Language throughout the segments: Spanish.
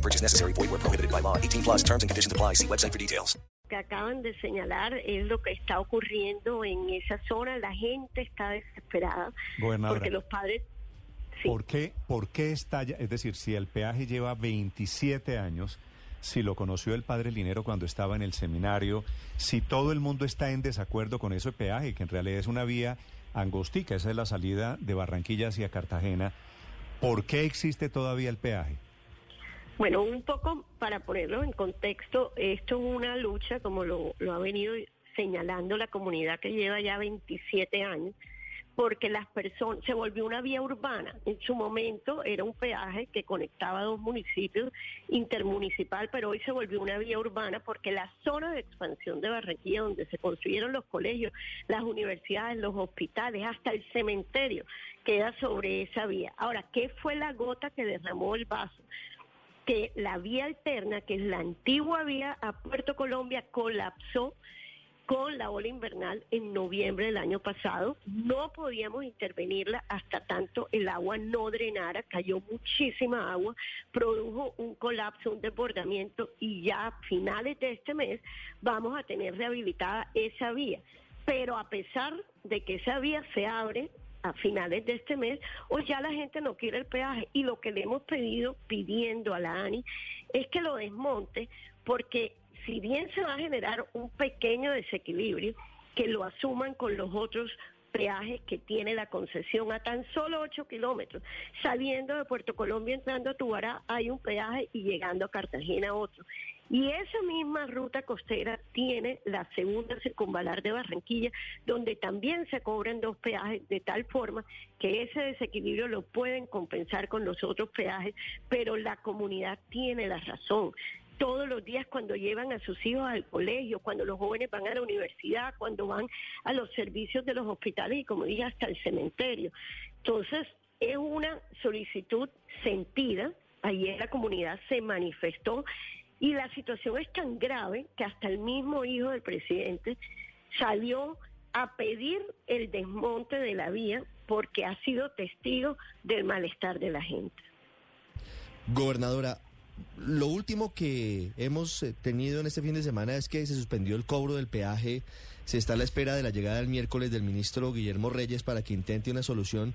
No purchase necessary. Void where prohibited by law. 18 plus terms and conditions apply. See website for details. que acaban de señalar es lo que está ocurriendo en esa zona. La gente está desesperada Gobernadora. porque los padres... Sí. ¿Por qué, ¿Por qué estalla? Es decir, si el peaje lleva 27 años, si lo conoció el padre Linero cuando estaba en el seminario, si todo el mundo está en desacuerdo con ese peaje, que en realidad es una vía angostica, esa es la salida de Barranquilla hacia Cartagena, ¿por qué existe todavía el peaje? Bueno, un poco para ponerlo en contexto, esto es una lucha, como lo, lo ha venido señalando la comunidad que lleva ya 27 años, porque las personas se volvió una vía urbana. En su momento era un peaje que conectaba dos municipios intermunicipal, pero hoy se volvió una vía urbana porque la zona de expansión de Barranquilla, donde se construyeron los colegios, las universidades, los hospitales, hasta el cementerio, queda sobre esa vía. Ahora, ¿qué fue la gota que derramó el vaso? Que la vía alterna, que es la antigua vía a Puerto Colombia, colapsó con la ola invernal en noviembre del año pasado. No podíamos intervenirla hasta tanto el agua no drenara, cayó muchísima agua, produjo un colapso, un desbordamiento y ya a finales de este mes vamos a tener rehabilitada esa vía. Pero a pesar de que esa vía se abre, a finales de este mes, o ya la gente no quiere el peaje. Y lo que le hemos pedido, pidiendo a la ANI, es que lo desmonte, porque si bien se va a generar un pequeño desequilibrio, que lo asuman con los otros peajes que tiene la concesión a tan solo 8 kilómetros. Saliendo de Puerto Colombia, entrando a Tubará, hay un peaje y llegando a Cartagena otro. Y esa misma ruta costera tiene la segunda circunvalar de Barranquilla, donde también se cobran dos peajes de tal forma que ese desequilibrio lo pueden compensar con los otros peajes, pero la comunidad tiene la razón todos los días cuando llevan a sus hijos al colegio, cuando los jóvenes van a la universidad, cuando van a los servicios de los hospitales y como dije hasta el cementerio. Entonces, es una solicitud sentida, ayer la comunidad se manifestó y la situación es tan grave que hasta el mismo hijo del presidente salió a pedir el desmonte de la vía porque ha sido testigo del malestar de la gente. Gobernadora, lo último que hemos eh, tenido en este fin de semana es que se suspendió el cobro del peaje. Se está a la espera de la llegada el miércoles del ministro Guillermo Reyes para que intente una solución.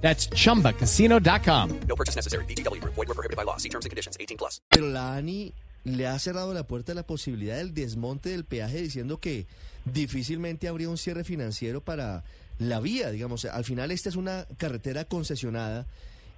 That's chumbacasino.com. No purchase necessary. VGW Group. Void were prohibited by law. See terms and conditions. 18 plus. Pero la ANI le ha cerrado la puerta a la posibilidad del desmonte del peaje diciendo que difícilmente habría un cierre financiero para la vía. Digamos, al final esta es una carretera concesionada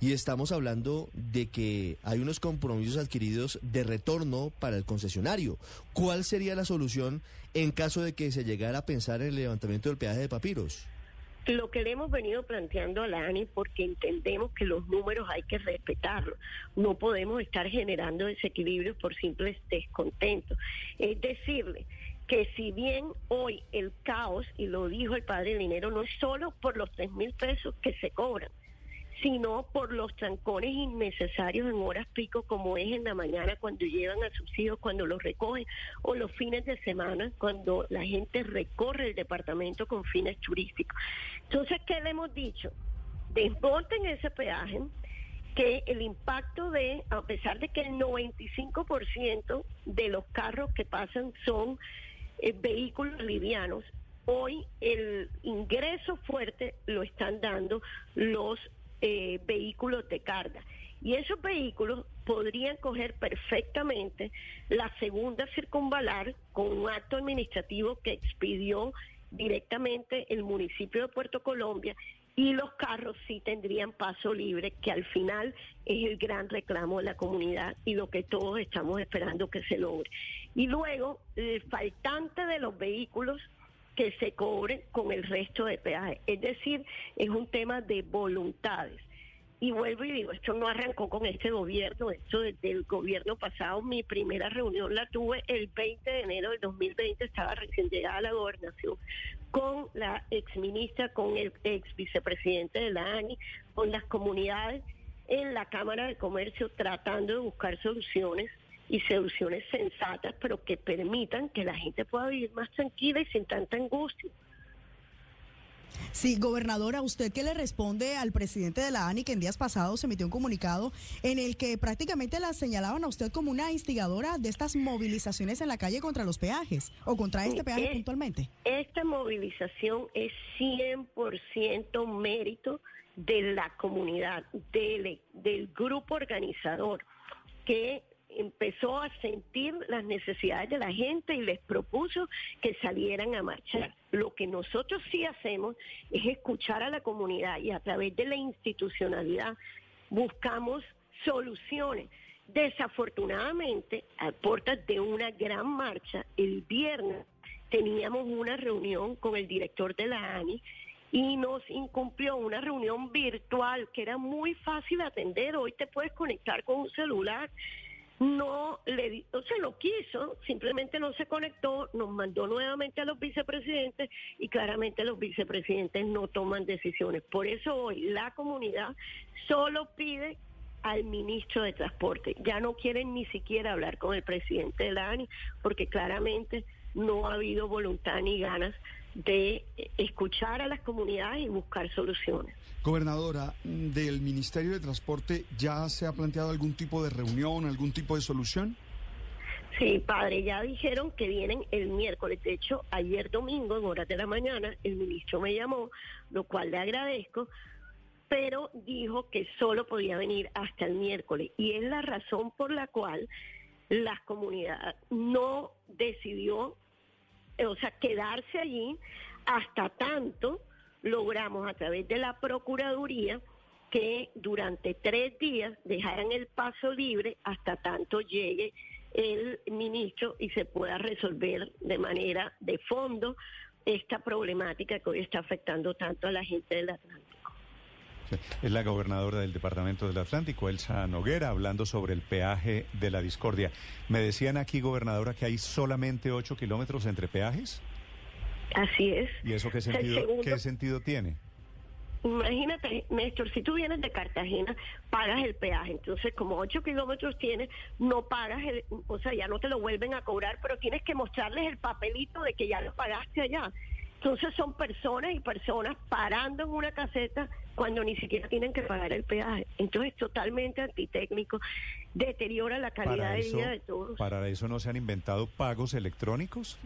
y estamos hablando de que hay unos compromisos adquiridos de retorno para el concesionario. ¿Cuál sería la solución en caso de que se llegara a pensar en el levantamiento del peaje de papiros? Lo que le hemos venido planteando a la ANI porque entendemos que los números hay que respetarlos. No podemos estar generando desequilibrios por simples descontentos. Es decirle que si bien hoy el caos, y lo dijo el padre Dinero, no es solo por los tres mil pesos que se cobran, sino por los trancones innecesarios en horas pico como es en la mañana cuando llevan a sus cuando los recogen, o los fines de semana cuando la gente recorre el departamento con fines turísticos. Entonces, ¿qué le hemos dicho? Desmonten ese peaje, que el impacto de, a pesar de que el 95% de los carros que pasan son eh, vehículos livianos, hoy el ingreso fuerte lo están dando los eh, vehículos de carga. Y esos vehículos podrían coger perfectamente la segunda circunvalar con un acto administrativo que expidió directamente el municipio de Puerto Colombia y los carros sí tendrían paso libre, que al final es el gran reclamo de la comunidad y lo que todos estamos esperando que se logre. Y luego, el faltante de los vehículos que se cobre con el resto de peaje. Es decir, es un tema de voluntades. Y vuelvo y digo, esto no arrancó con este gobierno, esto desde el gobierno pasado, mi primera reunión la tuve el 20 de enero del 2020, estaba recién llegada a la gobernación, con la ex ministra, con el ex vicepresidente de la ANI, con las comunidades en la Cámara de Comercio tratando de buscar soluciones y soluciones sensatas, pero que permitan que la gente pueda vivir más tranquila y sin tanta angustia. Sí, gobernadora, ¿usted qué le responde al presidente de la ANI que en días pasados emitió un comunicado en el que prácticamente la señalaban a usted como una instigadora de estas movilizaciones en la calle contra los peajes o contra este peaje puntualmente? Esta movilización es 100% mérito de la comunidad, del, del grupo organizador, que empezó a sentir las necesidades de la gente y les propuso que salieran a marchar. Lo que nosotros sí hacemos es escuchar a la comunidad y a través de la institucionalidad buscamos soluciones. Desafortunadamente, a puertas de una gran marcha, el viernes teníamos una reunión con el director de la ANI y nos incumplió una reunión virtual que era muy fácil atender. Hoy te puedes conectar con un celular. No le di- no se lo quiso, simplemente no se conectó, nos mandó nuevamente a los vicepresidentes y claramente los vicepresidentes no toman decisiones. Por eso hoy la comunidad solo pide al ministro de Transporte. Ya no quieren ni siquiera hablar con el presidente de la ANI porque claramente no ha habido voluntad ni ganas de escuchar a las comunidades y buscar soluciones. Gobernadora, ¿del Ministerio de Transporte ya se ha planteado algún tipo de reunión, algún tipo de solución? Sí, padre, ya dijeron que vienen el miércoles. De hecho, ayer domingo, en horas de la mañana, el ministro me llamó, lo cual le agradezco, pero dijo que solo podía venir hasta el miércoles. Y es la razón por la cual la comunidad no decidió, o sea, quedarse allí hasta tanto logramos a través de la Procuraduría que durante tres días dejaran el paso libre hasta tanto llegue el ministro y se pueda resolver de manera de fondo esta problemática que hoy está afectando tanto a la gente del Atlántico. Es la gobernadora del Departamento del Atlántico, Elsa Noguera, hablando sobre el peaje de la discordia. Me decían aquí, gobernadora, que hay solamente 8 kilómetros entre peajes. Así es. ¿Y eso qué sentido, qué sentido tiene? Imagínate, Néstor, si tú vienes de Cartagena, pagas el peaje. Entonces, como 8 kilómetros tienes, no pagas, el, o sea, ya no te lo vuelven a cobrar, pero tienes que mostrarles el papelito de que ya lo pagaste allá. Entonces, son personas y personas parando en una caseta cuando ni siquiera tienen que pagar el peaje. Entonces, totalmente antitécnico, deteriora la calidad de vida de todos. para eso no se han inventado pagos electrónicos.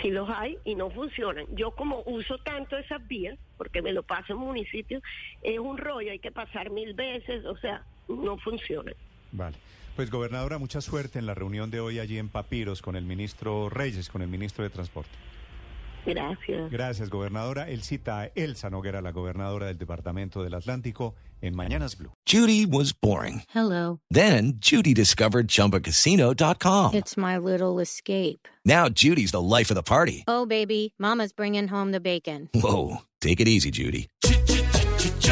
si los hay y no funcionan. Yo como uso tanto esas vías, porque me lo paso en municipio, es un rollo, hay que pasar mil veces, o sea, no funciona. Vale. Pues gobernadora, mucha suerte en la reunión de hoy allí en Papiros con el ministro Reyes, con el ministro de Transporte. Gracias. Gracias, gobernadora. Él cita a Elsa Noguera, la gobernadora del Departamento del Atlántico, en Mañanas Blue. Judy was boring. Hello. Then Judy discovered ChumbaCasino.com. It's my little escape. Now Judy's the life of the party. Oh, baby, Mama's bringing home the bacon. Whoa, take it easy, Judy.